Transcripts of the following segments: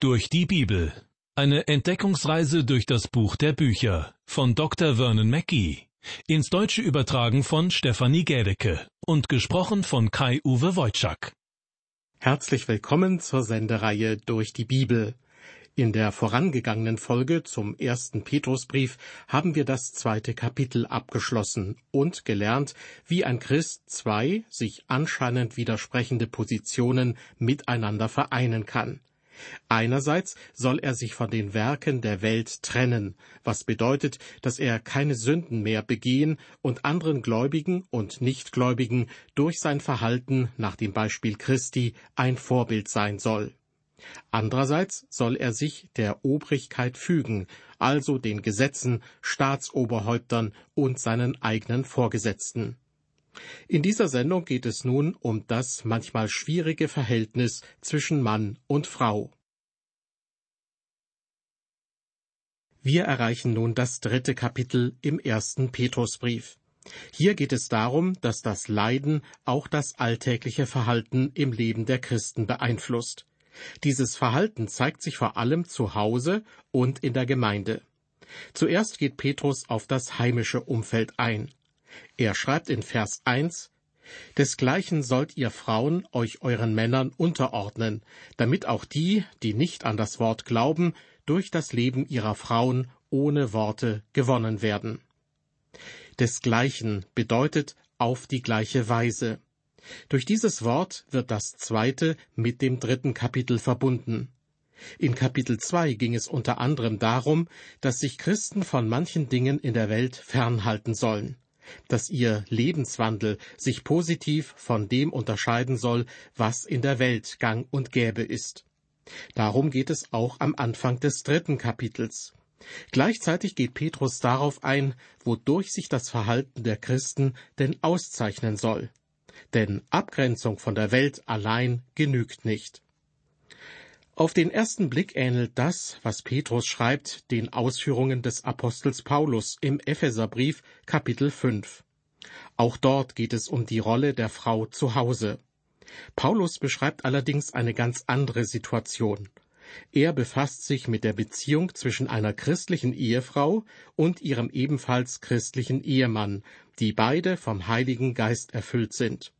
Durch die Bibel. Eine Entdeckungsreise durch das Buch der Bücher von Dr. Vernon Mackey. Ins Deutsche übertragen von Stefanie Gädecke und gesprochen von Kai-Uwe Wojczak. Herzlich willkommen zur Sendereihe Durch die Bibel. In der vorangegangenen Folge zum ersten Petrusbrief haben wir das zweite Kapitel abgeschlossen und gelernt, wie ein Christ zwei sich anscheinend widersprechende Positionen miteinander vereinen kann. Einerseits soll er sich von den Werken der Welt trennen, was bedeutet, dass er keine Sünden mehr begehen und anderen Gläubigen und Nichtgläubigen durch sein Verhalten nach dem Beispiel Christi ein Vorbild sein soll. Andererseits soll er sich der Obrigkeit fügen, also den Gesetzen, Staatsoberhäuptern und seinen eigenen Vorgesetzten. In dieser Sendung geht es nun um das manchmal schwierige Verhältnis zwischen Mann und Frau. Wir erreichen nun das dritte Kapitel im ersten Petrusbrief. Hier geht es darum, dass das Leiden auch das alltägliche Verhalten im Leben der Christen beeinflusst. Dieses Verhalten zeigt sich vor allem zu Hause und in der Gemeinde. Zuerst geht Petrus auf das heimische Umfeld ein. Er schreibt in Vers 1, Desgleichen sollt ihr Frauen euch euren Männern unterordnen, damit auch die, die nicht an das Wort glauben, durch das Leben ihrer Frauen ohne Worte gewonnen werden. Desgleichen bedeutet auf die gleiche Weise. Durch dieses Wort wird das zweite mit dem dritten Kapitel verbunden. In Kapitel 2 ging es unter anderem darum, dass sich Christen von manchen Dingen in der Welt fernhalten sollen dass ihr Lebenswandel sich positiv von dem unterscheiden soll, was in der Welt gang und gäbe ist. Darum geht es auch am Anfang des dritten Kapitels. Gleichzeitig geht Petrus darauf ein, wodurch sich das Verhalten der Christen denn auszeichnen soll. Denn Abgrenzung von der Welt allein genügt nicht. Auf den ersten Blick ähnelt das, was Petrus schreibt, den Ausführungen des Apostels Paulus im Epheserbrief Kapitel 5. Auch dort geht es um die Rolle der Frau zu Hause. Paulus beschreibt allerdings eine ganz andere Situation. Er befasst sich mit der Beziehung zwischen einer christlichen Ehefrau und ihrem ebenfalls christlichen Ehemann, die beide vom Heiligen Geist erfüllt sind.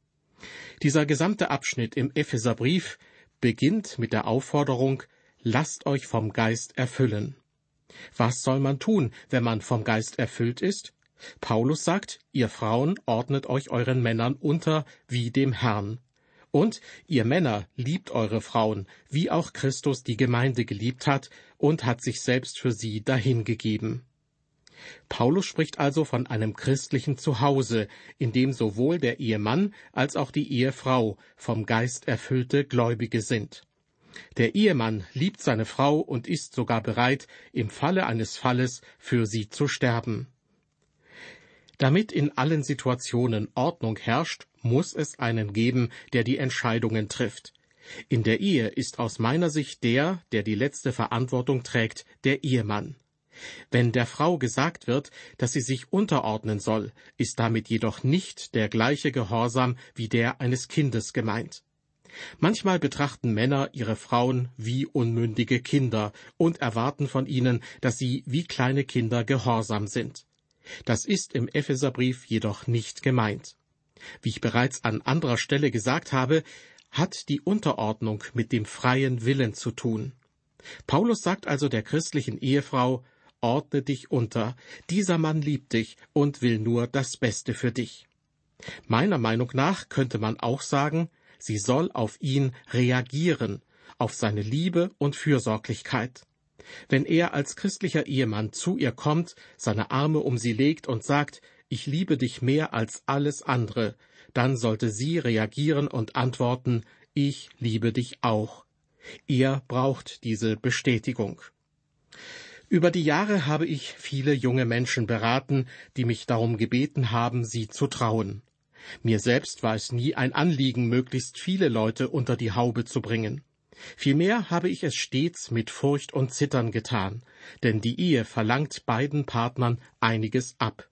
Dieser gesamte Abschnitt im Epheserbrief beginnt mit der Aufforderung, lasst euch vom Geist erfüllen. Was soll man tun, wenn man vom Geist erfüllt ist? Paulus sagt, ihr Frauen ordnet euch euren Männern unter wie dem Herrn. Und ihr Männer liebt eure Frauen, wie auch Christus die Gemeinde geliebt hat und hat sich selbst für sie dahingegeben. Paulus spricht also von einem christlichen Zuhause, in dem sowohl der Ehemann als auch die Ehefrau vom Geist erfüllte Gläubige sind. Der Ehemann liebt seine Frau und ist sogar bereit, im Falle eines Falles für sie zu sterben. Damit in allen Situationen Ordnung herrscht, muss es einen geben, der die Entscheidungen trifft. In der Ehe ist aus meiner Sicht der, der die letzte Verantwortung trägt, der Ehemann. Wenn der Frau gesagt wird, dass sie sich unterordnen soll, ist damit jedoch nicht der gleiche Gehorsam wie der eines Kindes gemeint. Manchmal betrachten Männer ihre Frauen wie unmündige Kinder und erwarten von ihnen, dass sie wie kleine Kinder gehorsam sind. Das ist im Epheserbrief jedoch nicht gemeint. Wie ich bereits an anderer Stelle gesagt habe, hat die Unterordnung mit dem freien Willen zu tun. Paulus sagt also der christlichen Ehefrau, ordne dich unter, dieser Mann liebt dich und will nur das Beste für dich. Meiner Meinung nach könnte man auch sagen, sie soll auf ihn reagieren, auf seine Liebe und Fürsorglichkeit. Wenn er als christlicher Ehemann zu ihr kommt, seine Arme um sie legt und sagt, ich liebe dich mehr als alles andere, dann sollte sie reagieren und antworten, ich liebe dich auch. Er braucht diese Bestätigung. Über die Jahre habe ich viele junge Menschen beraten, die mich darum gebeten haben, sie zu trauen. Mir selbst war es nie ein Anliegen, möglichst viele Leute unter die Haube zu bringen. Vielmehr habe ich es stets mit Furcht und Zittern getan, denn die Ehe verlangt beiden Partnern einiges ab.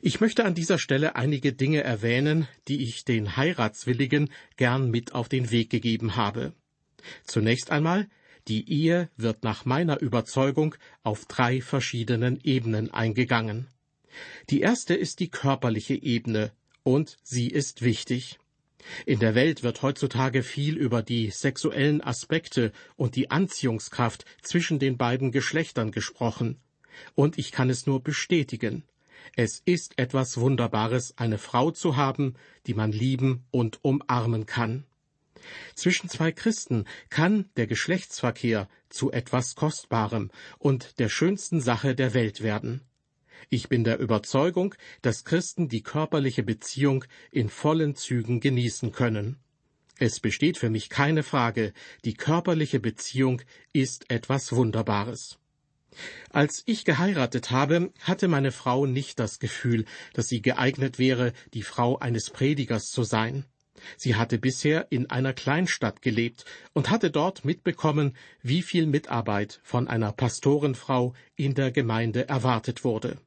Ich möchte an dieser Stelle einige Dinge erwähnen, die ich den Heiratswilligen gern mit auf den Weg gegeben habe. Zunächst einmal Die Ehe wird nach meiner Überzeugung auf drei verschiedenen Ebenen eingegangen. Die erste ist die körperliche Ebene, und sie ist wichtig. In der Welt wird heutzutage viel über die sexuellen Aspekte und die Anziehungskraft zwischen den beiden Geschlechtern gesprochen. Und ich kann es nur bestätigen. Es ist etwas Wunderbares, eine Frau zu haben, die man lieben und umarmen kann. Zwischen zwei Christen kann der Geschlechtsverkehr zu etwas Kostbarem und der schönsten Sache der Welt werden. Ich bin der Überzeugung, dass Christen die körperliche Beziehung in vollen Zügen genießen können. Es besteht für mich keine Frage, die körperliche Beziehung ist etwas Wunderbares. Als ich geheiratet habe, hatte meine Frau nicht das Gefühl, dass sie geeignet wäre, die Frau eines Predigers zu sein. Sie hatte bisher in einer Kleinstadt gelebt und hatte dort mitbekommen, wie viel Mitarbeit von einer Pastorenfrau in der Gemeinde erwartet wurde.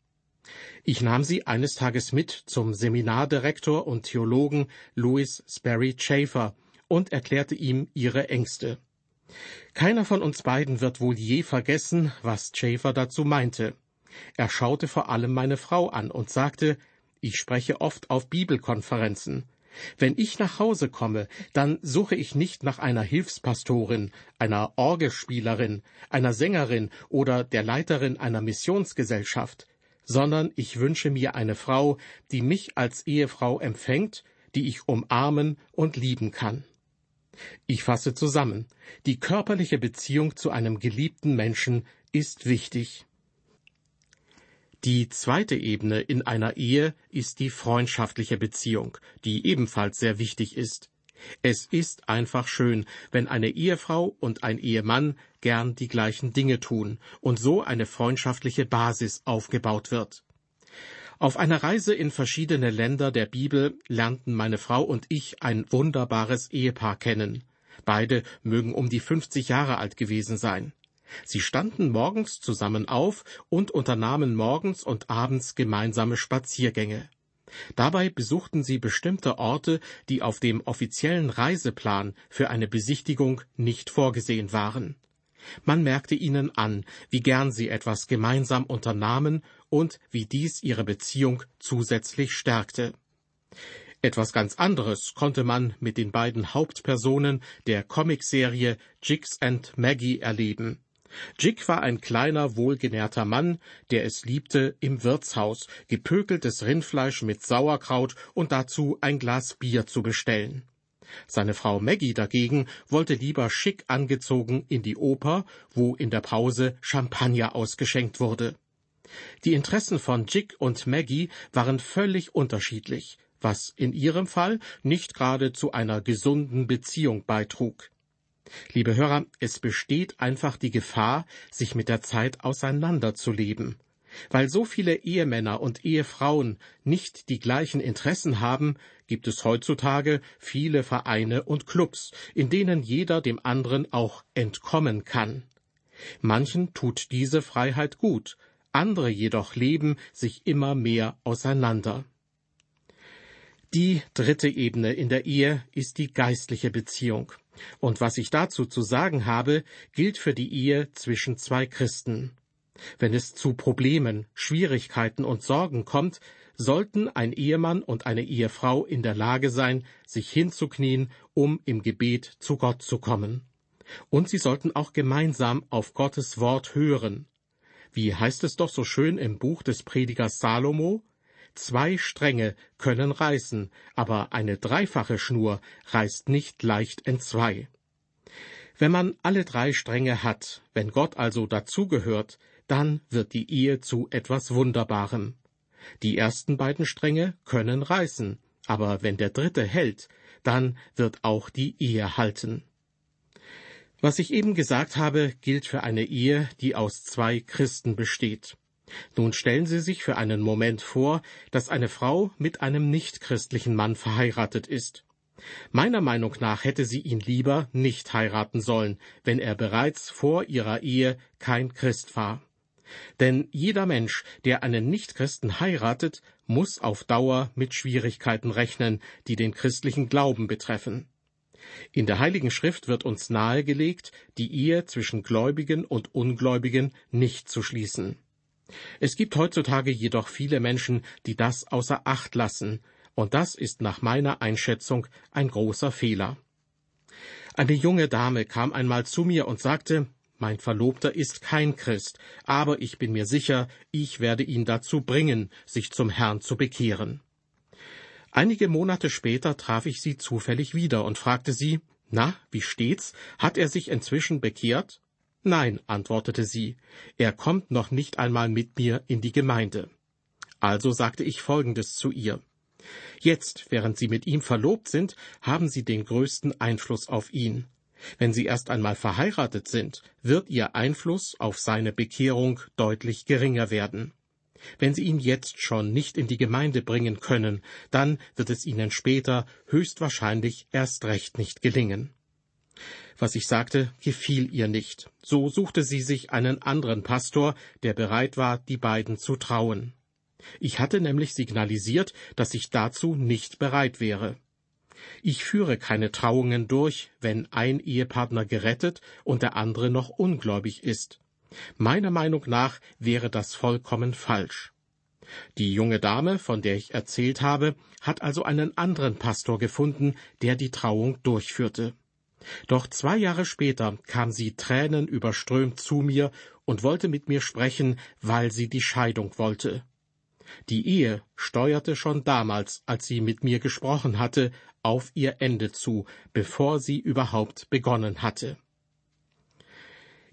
Ich nahm sie eines Tages mit zum Seminardirektor und Theologen Louis Sperry Schaeffer und erklärte ihm ihre Ängste. Keiner von uns beiden wird wohl je vergessen, was Schaeffer dazu meinte. Er schaute vor allem meine Frau an und sagte, ich spreche oft auf Bibelkonferenzen. Wenn ich nach Hause komme, dann suche ich nicht nach einer Hilfspastorin, einer Orgelspielerin, einer Sängerin oder der Leiterin einer Missionsgesellschaft sondern ich wünsche mir eine Frau, die mich als Ehefrau empfängt, die ich umarmen und lieben kann. Ich fasse zusammen. Die körperliche Beziehung zu einem geliebten Menschen ist wichtig. Die zweite Ebene in einer Ehe ist die freundschaftliche Beziehung, die ebenfalls sehr wichtig ist. Es ist einfach schön, wenn eine Ehefrau und ein Ehemann gern die gleichen Dinge tun und so eine freundschaftliche Basis aufgebaut wird. Auf einer Reise in verschiedene Länder der Bibel lernten meine Frau und ich ein wunderbares Ehepaar kennen. Beide mögen um die 50 Jahre alt gewesen sein. Sie standen morgens zusammen auf und unternahmen morgens und abends gemeinsame Spaziergänge. Dabei besuchten sie bestimmte Orte, die auf dem offiziellen Reiseplan für eine Besichtigung nicht vorgesehen waren. Man merkte ihnen an, wie gern sie etwas gemeinsam unternahmen und wie dies ihre Beziehung zusätzlich stärkte. Etwas ganz anderes konnte man mit den beiden Hauptpersonen der Comicserie Jigs and Maggie erleben. Jig war ein kleiner, wohlgenährter Mann, der es liebte, im Wirtshaus gepökeltes Rindfleisch mit Sauerkraut und dazu ein Glas Bier zu bestellen. Seine Frau Maggie dagegen wollte lieber schick angezogen in die Oper, wo in der Pause Champagner ausgeschenkt wurde. Die Interessen von Jig und Maggie waren völlig unterschiedlich, was in ihrem Fall nicht gerade zu einer gesunden Beziehung beitrug. Liebe Hörer, es besteht einfach die Gefahr, sich mit der Zeit auseinanderzuleben. Weil so viele Ehemänner und Ehefrauen nicht die gleichen Interessen haben, gibt es heutzutage viele Vereine und Clubs, in denen jeder dem anderen auch entkommen kann. Manchen tut diese Freiheit gut, andere jedoch leben sich immer mehr auseinander. Die dritte Ebene in der Ehe ist die geistliche Beziehung. Und was ich dazu zu sagen habe, gilt für die Ehe zwischen zwei Christen. Wenn es zu Problemen, Schwierigkeiten und Sorgen kommt, sollten ein Ehemann und eine Ehefrau in der Lage sein, sich hinzuknien, um im Gebet zu Gott zu kommen. Und sie sollten auch gemeinsam auf Gottes Wort hören. Wie heißt es doch so schön im Buch des Predigers Salomo? Zwei Stränge können reißen, aber eine dreifache Schnur reißt nicht leicht entzwei. Wenn man alle drei Stränge hat, wenn Gott also dazugehört, dann wird die Ehe zu etwas Wunderbarem. Die ersten beiden Stränge können reißen, aber wenn der dritte hält, dann wird auch die Ehe halten. Was ich eben gesagt habe, gilt für eine Ehe, die aus zwei Christen besteht. Nun stellen Sie sich für einen Moment vor, dass eine Frau mit einem nichtchristlichen Mann verheiratet ist. Meiner Meinung nach hätte sie ihn lieber nicht heiraten sollen, wenn er bereits vor ihrer Ehe kein Christ war. Denn jeder Mensch, der einen Nichtchristen heiratet, muss auf Dauer mit Schwierigkeiten rechnen, die den christlichen Glauben betreffen. In der Heiligen Schrift wird uns nahegelegt, die Ehe zwischen Gläubigen und Ungläubigen nicht zu schließen. Es gibt heutzutage jedoch viele Menschen, die das außer Acht lassen, und das ist nach meiner Einschätzung ein großer Fehler. Eine junge Dame kam einmal zu mir und sagte, mein Verlobter ist kein Christ, aber ich bin mir sicher, ich werde ihn dazu bringen, sich zum Herrn zu bekehren. Einige Monate später traf ich sie zufällig wieder und fragte sie, na, wie steht's? Hat er sich inzwischen bekehrt? Nein, antwortete sie, er kommt noch nicht einmal mit mir in die Gemeinde. Also sagte ich Folgendes zu ihr. Jetzt, während Sie mit ihm verlobt sind, haben Sie den größten Einfluss auf ihn. Wenn sie erst einmal verheiratet sind, wird ihr Einfluss auf seine Bekehrung deutlich geringer werden. Wenn Sie ihn jetzt schon nicht in die Gemeinde bringen können, dann wird es Ihnen später höchstwahrscheinlich erst recht nicht gelingen. Was ich sagte, gefiel ihr nicht. So suchte sie sich einen anderen Pastor, der bereit war, die beiden zu trauen. Ich hatte nämlich signalisiert, dass ich dazu nicht bereit wäre. Ich führe keine Trauungen durch, wenn ein Ehepartner gerettet und der andere noch ungläubig ist. Meiner Meinung nach wäre das vollkommen falsch. Die junge Dame, von der ich erzählt habe, hat also einen anderen Pastor gefunden, der die Trauung durchführte. Doch zwei Jahre später kam sie Tränen überströmt zu mir und wollte mit mir sprechen, weil sie die Scheidung wollte. Die Ehe steuerte schon damals, als sie mit mir gesprochen hatte, auf ihr Ende zu, bevor sie überhaupt begonnen hatte.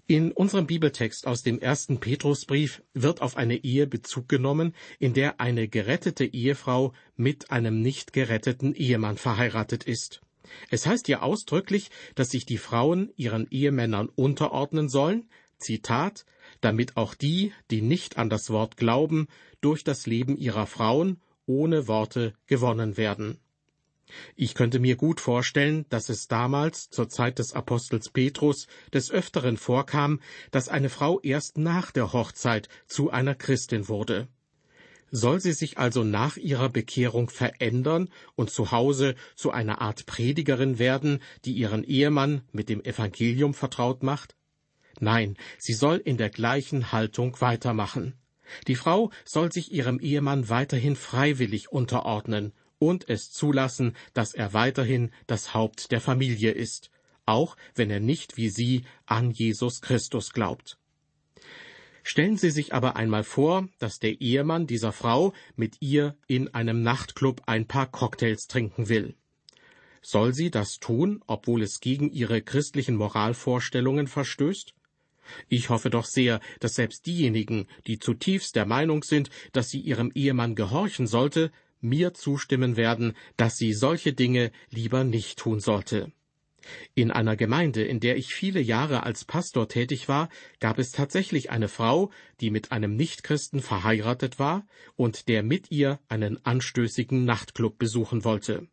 In unserem Bibeltext aus dem ersten Petrusbrief wird auf eine Ehe Bezug genommen, in der eine gerettete Ehefrau mit einem nicht geretteten Ehemann verheiratet ist. Es heißt ja ausdrücklich, dass sich die Frauen ihren Ehemännern unterordnen sollen, Zitat, damit auch die, die nicht an das Wort glauben, durch das Leben ihrer Frauen ohne Worte gewonnen werden. Ich könnte mir gut vorstellen, dass es damals, zur Zeit des Apostels Petrus, des Öfteren vorkam, dass eine Frau erst nach der Hochzeit zu einer Christin wurde. Soll sie sich also nach ihrer Bekehrung verändern und zu Hause zu einer Art Predigerin werden, die ihren Ehemann mit dem Evangelium vertraut macht? Nein, sie soll in der gleichen Haltung weitermachen. Die Frau soll sich ihrem Ehemann weiterhin freiwillig unterordnen und es zulassen, dass er weiterhin das Haupt der Familie ist, auch wenn er nicht wie sie an Jesus Christus glaubt. Stellen Sie sich aber einmal vor, dass der Ehemann dieser Frau mit ihr in einem Nachtclub ein paar Cocktails trinken will. Soll sie das tun, obwohl es gegen ihre christlichen Moralvorstellungen verstößt? Ich hoffe doch sehr, dass selbst diejenigen, die zutiefst der Meinung sind, dass sie ihrem Ehemann gehorchen sollte, mir zustimmen werden, dass sie solche Dinge lieber nicht tun sollte. In einer Gemeinde, in der ich viele Jahre als Pastor tätig war, gab es tatsächlich eine Frau, die mit einem Nichtchristen verheiratet war und der mit ihr einen anstößigen Nachtclub besuchen wollte.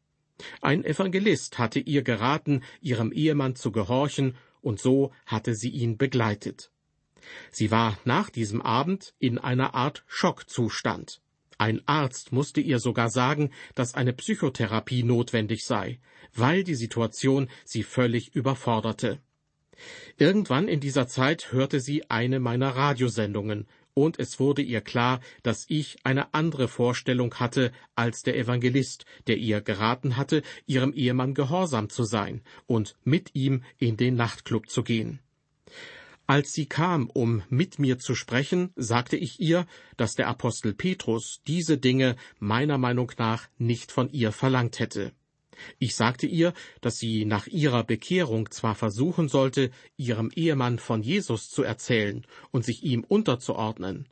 Ein Evangelist hatte ihr geraten, ihrem Ehemann zu gehorchen und so hatte sie ihn begleitet. Sie war nach diesem Abend in einer Art Schockzustand. Ein Arzt musste ihr sogar sagen, dass eine Psychotherapie notwendig sei, weil die Situation sie völlig überforderte. Irgendwann in dieser Zeit hörte sie eine meiner Radiosendungen, und es wurde ihr klar, dass ich eine andere Vorstellung hatte als der Evangelist, der ihr geraten hatte, ihrem Ehemann gehorsam zu sein und mit ihm in den Nachtclub zu gehen. Als sie kam, um mit mir zu sprechen, sagte ich ihr, dass der Apostel Petrus diese Dinge meiner Meinung nach nicht von ihr verlangt hätte. Ich sagte ihr, dass sie nach ihrer Bekehrung zwar versuchen sollte, ihrem Ehemann von Jesus zu erzählen und sich ihm unterzuordnen,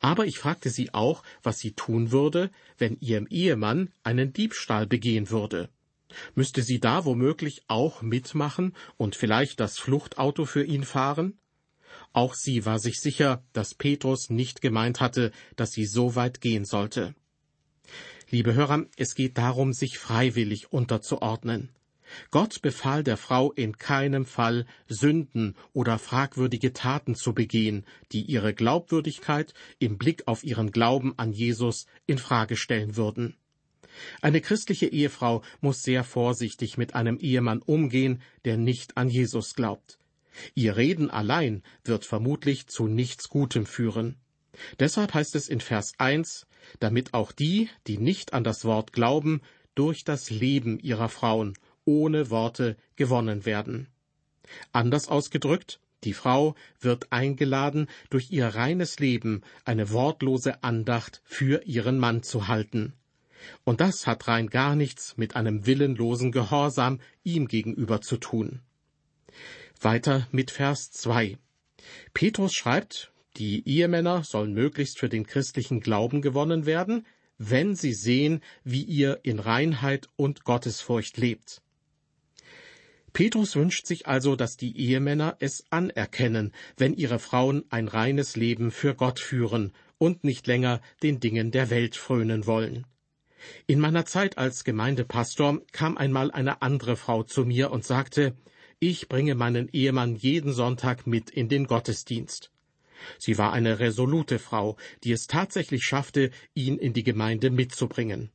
aber ich fragte sie auch, was sie tun würde, wenn ihrem Ehemann einen Diebstahl begehen würde. Müsste sie da womöglich auch mitmachen und vielleicht das Fluchtauto für ihn fahren? Auch sie war sich sicher, dass Petrus nicht gemeint hatte, dass sie so weit gehen sollte. Liebe Hörer, es geht darum, sich freiwillig unterzuordnen. Gott befahl der Frau in keinem Fall, Sünden oder fragwürdige Taten zu begehen, die ihre Glaubwürdigkeit im Blick auf ihren Glauben an Jesus in Frage stellen würden. Eine christliche Ehefrau muss sehr vorsichtig mit einem Ehemann umgehen, der nicht an Jesus glaubt. Ihr Reden allein wird vermutlich zu nichts Gutem führen. Deshalb heißt es in Vers 1, damit auch die, die nicht an das Wort glauben, durch das Leben ihrer Frauen ohne Worte gewonnen werden. Anders ausgedrückt, die Frau wird eingeladen, durch ihr reines Leben eine wortlose Andacht für ihren Mann zu halten. Und das hat rein gar nichts mit einem willenlosen Gehorsam ihm gegenüber zu tun. Weiter mit Vers 2. Petrus schreibt, die Ehemänner sollen möglichst für den christlichen Glauben gewonnen werden, wenn sie sehen, wie ihr in Reinheit und Gottesfurcht lebt. Petrus wünscht sich also, dass die Ehemänner es anerkennen, wenn ihre Frauen ein reines Leben für Gott führen und nicht länger den Dingen der Welt frönen wollen. In meiner Zeit als Gemeindepastor kam einmal eine andere Frau zu mir und sagte, ich bringe meinen Ehemann jeden Sonntag mit in den Gottesdienst. Sie war eine resolute Frau, die es tatsächlich schaffte, ihn in die Gemeinde mitzubringen.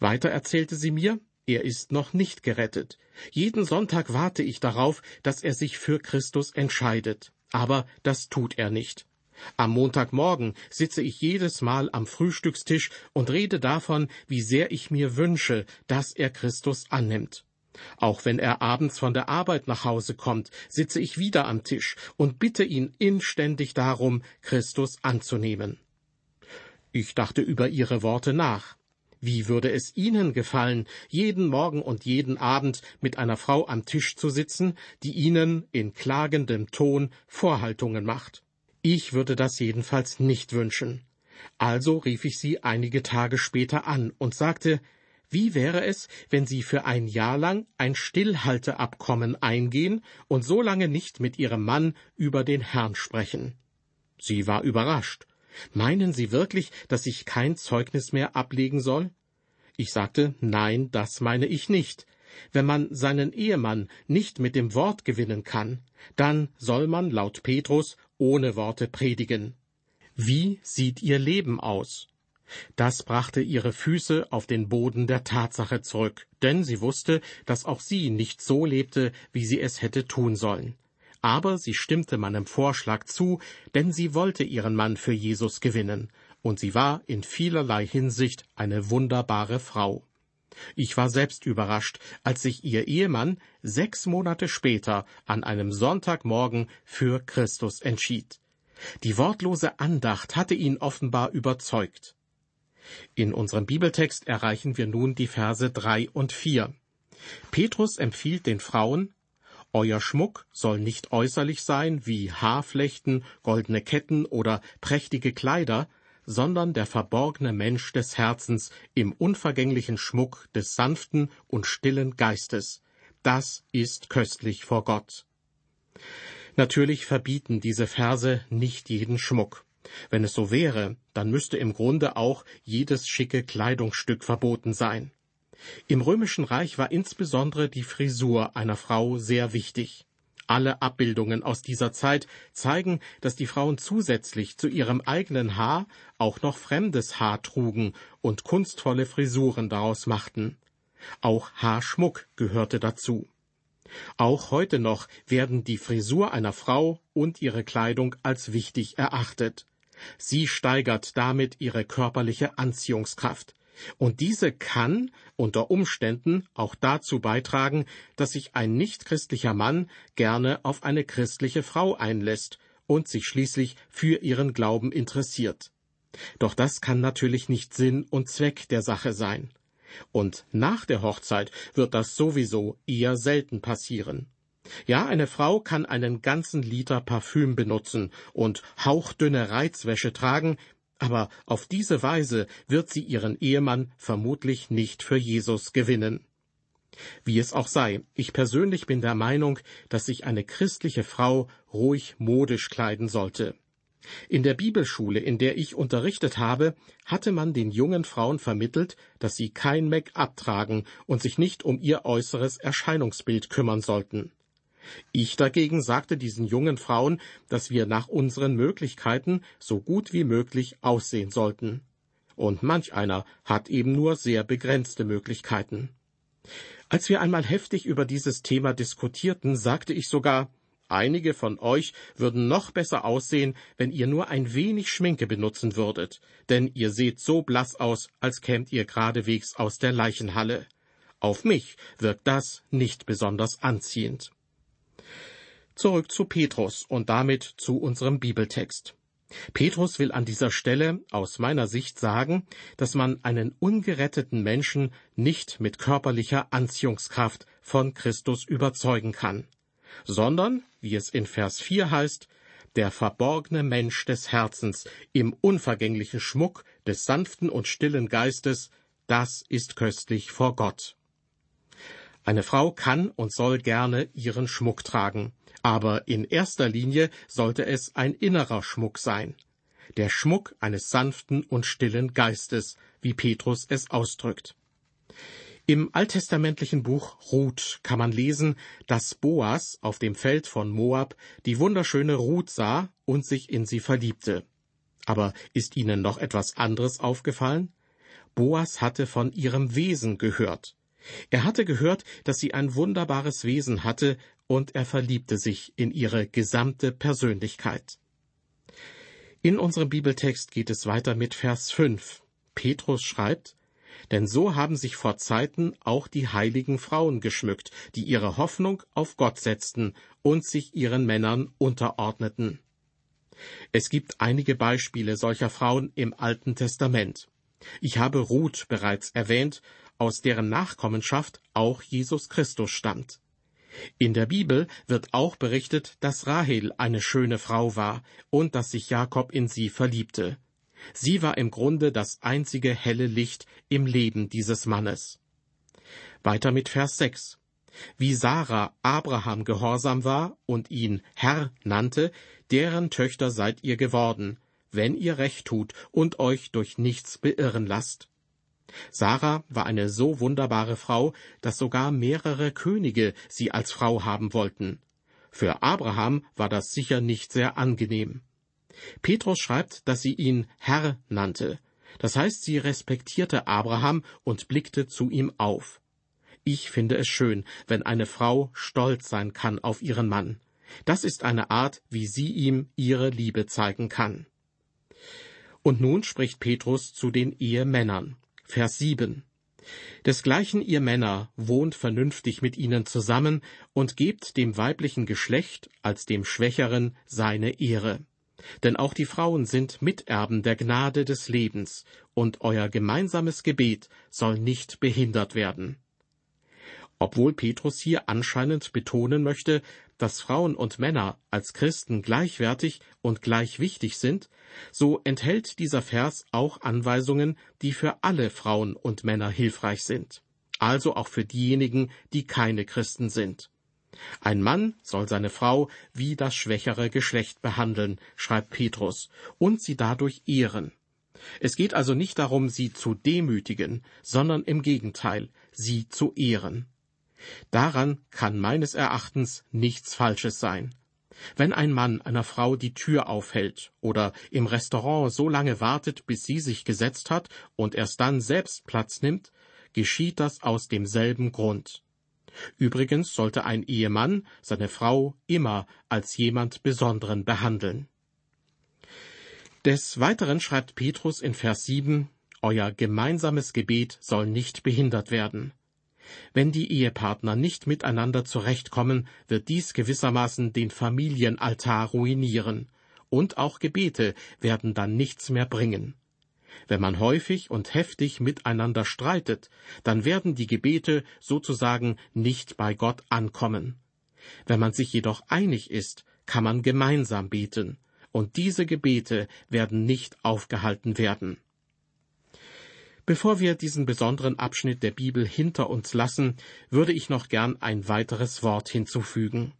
Weiter erzählte sie mir, er ist noch nicht gerettet. Jeden Sonntag warte ich darauf, dass er sich für Christus entscheidet. Aber das tut er nicht. Am Montagmorgen sitze ich jedes Mal am Frühstückstisch und rede davon, wie sehr ich mir wünsche, dass er Christus annimmt. Auch wenn er abends von der Arbeit nach Hause kommt, sitze ich wieder am Tisch und bitte ihn inständig darum, Christus anzunehmen. Ich dachte über ihre Worte nach. Wie würde es Ihnen gefallen, jeden Morgen und jeden Abend mit einer Frau am Tisch zu sitzen, die Ihnen in klagendem Ton Vorhaltungen macht? Ich würde das jedenfalls nicht wünschen. Also rief ich sie einige Tage später an und sagte, wie wäre es, wenn Sie für ein Jahr lang ein Stillhalteabkommen eingehen und so lange nicht mit Ihrem Mann über den Herrn sprechen? Sie war überrascht. Meinen Sie wirklich, dass ich kein Zeugnis mehr ablegen soll? Ich sagte, nein, das meine ich nicht. Wenn man seinen Ehemann nicht mit dem Wort gewinnen kann, dann soll man laut Petrus ohne Worte predigen. Wie sieht ihr Leben aus? Das brachte ihre Füße auf den Boden der Tatsache zurück, denn sie wusste, dass auch sie nicht so lebte, wie sie es hätte tun sollen aber sie stimmte meinem Vorschlag zu, denn sie wollte ihren Mann für Jesus gewinnen, und sie war in vielerlei Hinsicht eine wunderbare Frau. Ich war selbst überrascht, als sich ihr Ehemann sechs Monate später an einem Sonntagmorgen für Christus entschied. Die wortlose Andacht hatte ihn offenbar überzeugt. In unserem Bibeltext erreichen wir nun die Verse drei und vier. Petrus empfiehlt den Frauen, euer Schmuck soll nicht äußerlich sein wie Haarflechten, goldene Ketten oder prächtige Kleider, sondern der verborgene Mensch des Herzens im unvergänglichen Schmuck des sanften und stillen Geistes. Das ist köstlich vor Gott. Natürlich verbieten diese Verse nicht jeden Schmuck. Wenn es so wäre, dann müsste im Grunde auch jedes schicke Kleidungsstück verboten sein. Im römischen Reich war insbesondere die Frisur einer Frau sehr wichtig. Alle Abbildungen aus dieser Zeit zeigen, dass die Frauen zusätzlich zu ihrem eigenen Haar auch noch fremdes Haar trugen und kunstvolle Frisuren daraus machten. Auch Haarschmuck gehörte dazu. Auch heute noch werden die Frisur einer Frau und ihre Kleidung als wichtig erachtet. Sie steigert damit ihre körperliche Anziehungskraft. Und diese kann unter Umständen auch dazu beitragen, dass sich ein nichtchristlicher Mann gerne auf eine christliche Frau einlässt und sich schließlich für ihren Glauben interessiert. Doch das kann natürlich nicht Sinn und Zweck der Sache sein. Und nach der Hochzeit wird das sowieso eher selten passieren. Ja, eine Frau kann einen ganzen Liter Parfüm benutzen und hauchdünne Reizwäsche tragen, aber auf diese Weise wird sie ihren Ehemann vermutlich nicht für Jesus gewinnen. Wie es auch sei, ich persönlich bin der Meinung, dass sich eine christliche Frau ruhig modisch kleiden sollte. In der Bibelschule, in der ich unterrichtet habe, hatte man den jungen Frauen vermittelt, dass sie kein Make-up tragen und sich nicht um ihr äußeres Erscheinungsbild kümmern sollten. Ich dagegen sagte diesen jungen Frauen, dass wir nach unseren Möglichkeiten so gut wie möglich aussehen sollten. und manch einer hat eben nur sehr begrenzte Möglichkeiten. Als wir einmal heftig über dieses Thema diskutierten, sagte ich sogar, einige von euch würden noch besser aussehen, wenn ihr nur ein wenig Schminke benutzen würdet, denn ihr seht so blass aus, als kämt ihr geradewegs aus der Leichenhalle. Auf mich wirkt das nicht besonders anziehend. Zurück zu Petrus und damit zu unserem Bibeltext. Petrus will an dieser Stelle aus meiner Sicht sagen, dass man einen ungeretteten Menschen nicht mit körperlicher Anziehungskraft von Christus überzeugen kann, sondern, wie es in Vers 4 heißt, der verborgene Mensch des Herzens im unvergänglichen Schmuck des sanften und stillen Geistes, das ist köstlich vor Gott. Eine Frau kann und soll gerne ihren Schmuck tragen, aber in erster Linie sollte es ein innerer Schmuck sein, der Schmuck eines sanften und stillen Geistes, wie Petrus es ausdrückt. Im alttestamentlichen Buch Ruth kann man lesen, dass Boas auf dem Feld von Moab die wunderschöne Ruth sah und sich in sie verliebte. Aber ist Ihnen noch etwas anderes aufgefallen? Boas hatte von ihrem Wesen gehört. Er hatte gehört, dass sie ein wunderbares Wesen hatte, und er verliebte sich in ihre gesamte Persönlichkeit. In unserem Bibeltext geht es weiter mit Vers 5. Petrus schreibt, denn so haben sich vor Zeiten auch die heiligen Frauen geschmückt, die ihre Hoffnung auf Gott setzten und sich ihren Männern unterordneten. Es gibt einige Beispiele solcher Frauen im Alten Testament. Ich habe Ruth bereits erwähnt, aus deren Nachkommenschaft auch Jesus Christus stammt. In der Bibel wird auch berichtet, dass Rahel eine schöne Frau war und dass sich Jakob in sie verliebte. Sie war im Grunde das einzige helle Licht im Leben dieses Mannes. Weiter mit Vers 6. Wie Sarah Abraham gehorsam war und ihn Herr nannte, deren Töchter seid ihr geworden, wenn ihr recht tut und euch durch nichts beirren lasst. Sarah war eine so wunderbare Frau, dass sogar mehrere Könige sie als Frau haben wollten. Für Abraham war das sicher nicht sehr angenehm. Petrus schreibt, dass sie ihn Herr nannte. Das heißt, sie respektierte Abraham und blickte zu ihm auf. Ich finde es schön, wenn eine Frau stolz sein kann auf ihren Mann. Das ist eine Art, wie sie ihm ihre Liebe zeigen kann. Und nun spricht Petrus zu den Ehemännern. Vers 7. Desgleichen ihr Männer wohnt vernünftig mit ihnen zusammen und gebt dem weiblichen Geschlecht als dem Schwächeren seine Ehre. Denn auch die Frauen sind Miterben der Gnade des Lebens, und euer gemeinsames Gebet soll nicht behindert werden. Obwohl Petrus hier anscheinend betonen möchte, dass Frauen und Männer als Christen gleichwertig und gleich wichtig sind, so enthält dieser Vers auch Anweisungen, die für alle Frauen und Männer hilfreich sind, also auch für diejenigen, die keine Christen sind. Ein Mann soll seine Frau wie das schwächere Geschlecht behandeln, schreibt Petrus, und sie dadurch ehren. Es geht also nicht darum, sie zu demütigen, sondern im Gegenteil, sie zu ehren. Daran kann meines Erachtens nichts Falsches sein. Wenn ein Mann einer Frau die Tür aufhält oder im Restaurant so lange wartet, bis sie sich gesetzt hat und erst dann selbst Platz nimmt, geschieht das aus demselben Grund. Übrigens sollte ein Ehemann seine Frau immer als jemand Besonderen behandeln. Des Weiteren schreibt Petrus in Vers 7, Euer gemeinsames Gebet soll nicht behindert werden. Wenn die Ehepartner nicht miteinander zurechtkommen, wird dies gewissermaßen den Familienaltar ruinieren, und auch Gebete werden dann nichts mehr bringen. Wenn man häufig und heftig miteinander streitet, dann werden die Gebete sozusagen nicht bei Gott ankommen. Wenn man sich jedoch einig ist, kann man gemeinsam beten, und diese Gebete werden nicht aufgehalten werden. Bevor wir diesen besonderen Abschnitt der Bibel hinter uns lassen, würde ich noch gern ein weiteres Wort hinzufügen.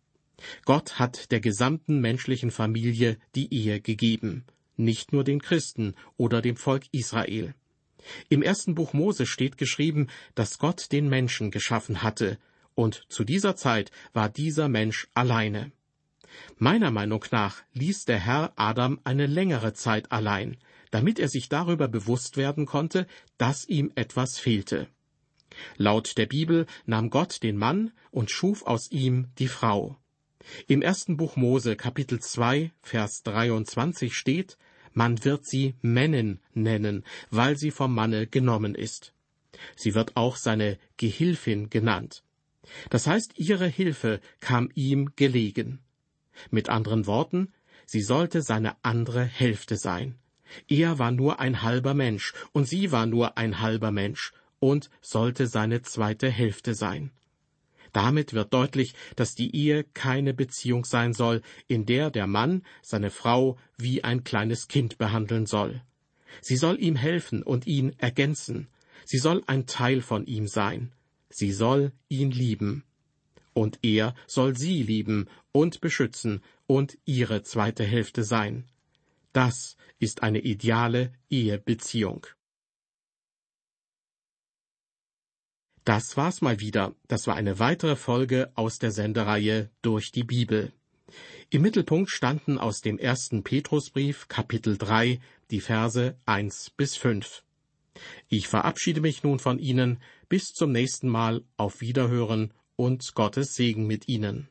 Gott hat der gesamten menschlichen Familie die Ehe gegeben, nicht nur den Christen oder dem Volk Israel. Im ersten Buch Mose steht geschrieben, dass Gott den Menschen geschaffen hatte, und zu dieser Zeit war dieser Mensch alleine. Meiner Meinung nach ließ der Herr Adam eine längere Zeit allein, damit er sich darüber bewusst werden konnte, dass ihm etwas fehlte. Laut der Bibel nahm Gott den Mann und schuf aus ihm die Frau. Im ersten Buch Mose Kapitel 2 Vers 23 steht, man wird sie Männin nennen, weil sie vom Manne genommen ist. Sie wird auch seine Gehilfin genannt. Das heißt, ihre Hilfe kam ihm gelegen. Mit anderen Worten, sie sollte seine andere Hälfte sein. Er war nur ein halber Mensch und sie war nur ein halber Mensch und sollte seine zweite Hälfte sein. Damit wird deutlich, dass die Ehe keine Beziehung sein soll, in der der Mann seine Frau wie ein kleines Kind behandeln soll. Sie soll ihm helfen und ihn ergänzen. Sie soll ein Teil von ihm sein. Sie soll ihn lieben. Und er soll sie lieben und beschützen und ihre zweite Hälfte sein. Das ist eine ideale Ehebeziehung. Das war's mal wieder. Das war eine weitere Folge aus der Sendereihe Durch die Bibel. Im Mittelpunkt standen aus dem ersten Petrusbrief Kapitel 3 die Verse 1 bis 5. Ich verabschiede mich nun von Ihnen. Bis zum nächsten Mal. Auf Wiederhören und Gottes Segen mit Ihnen.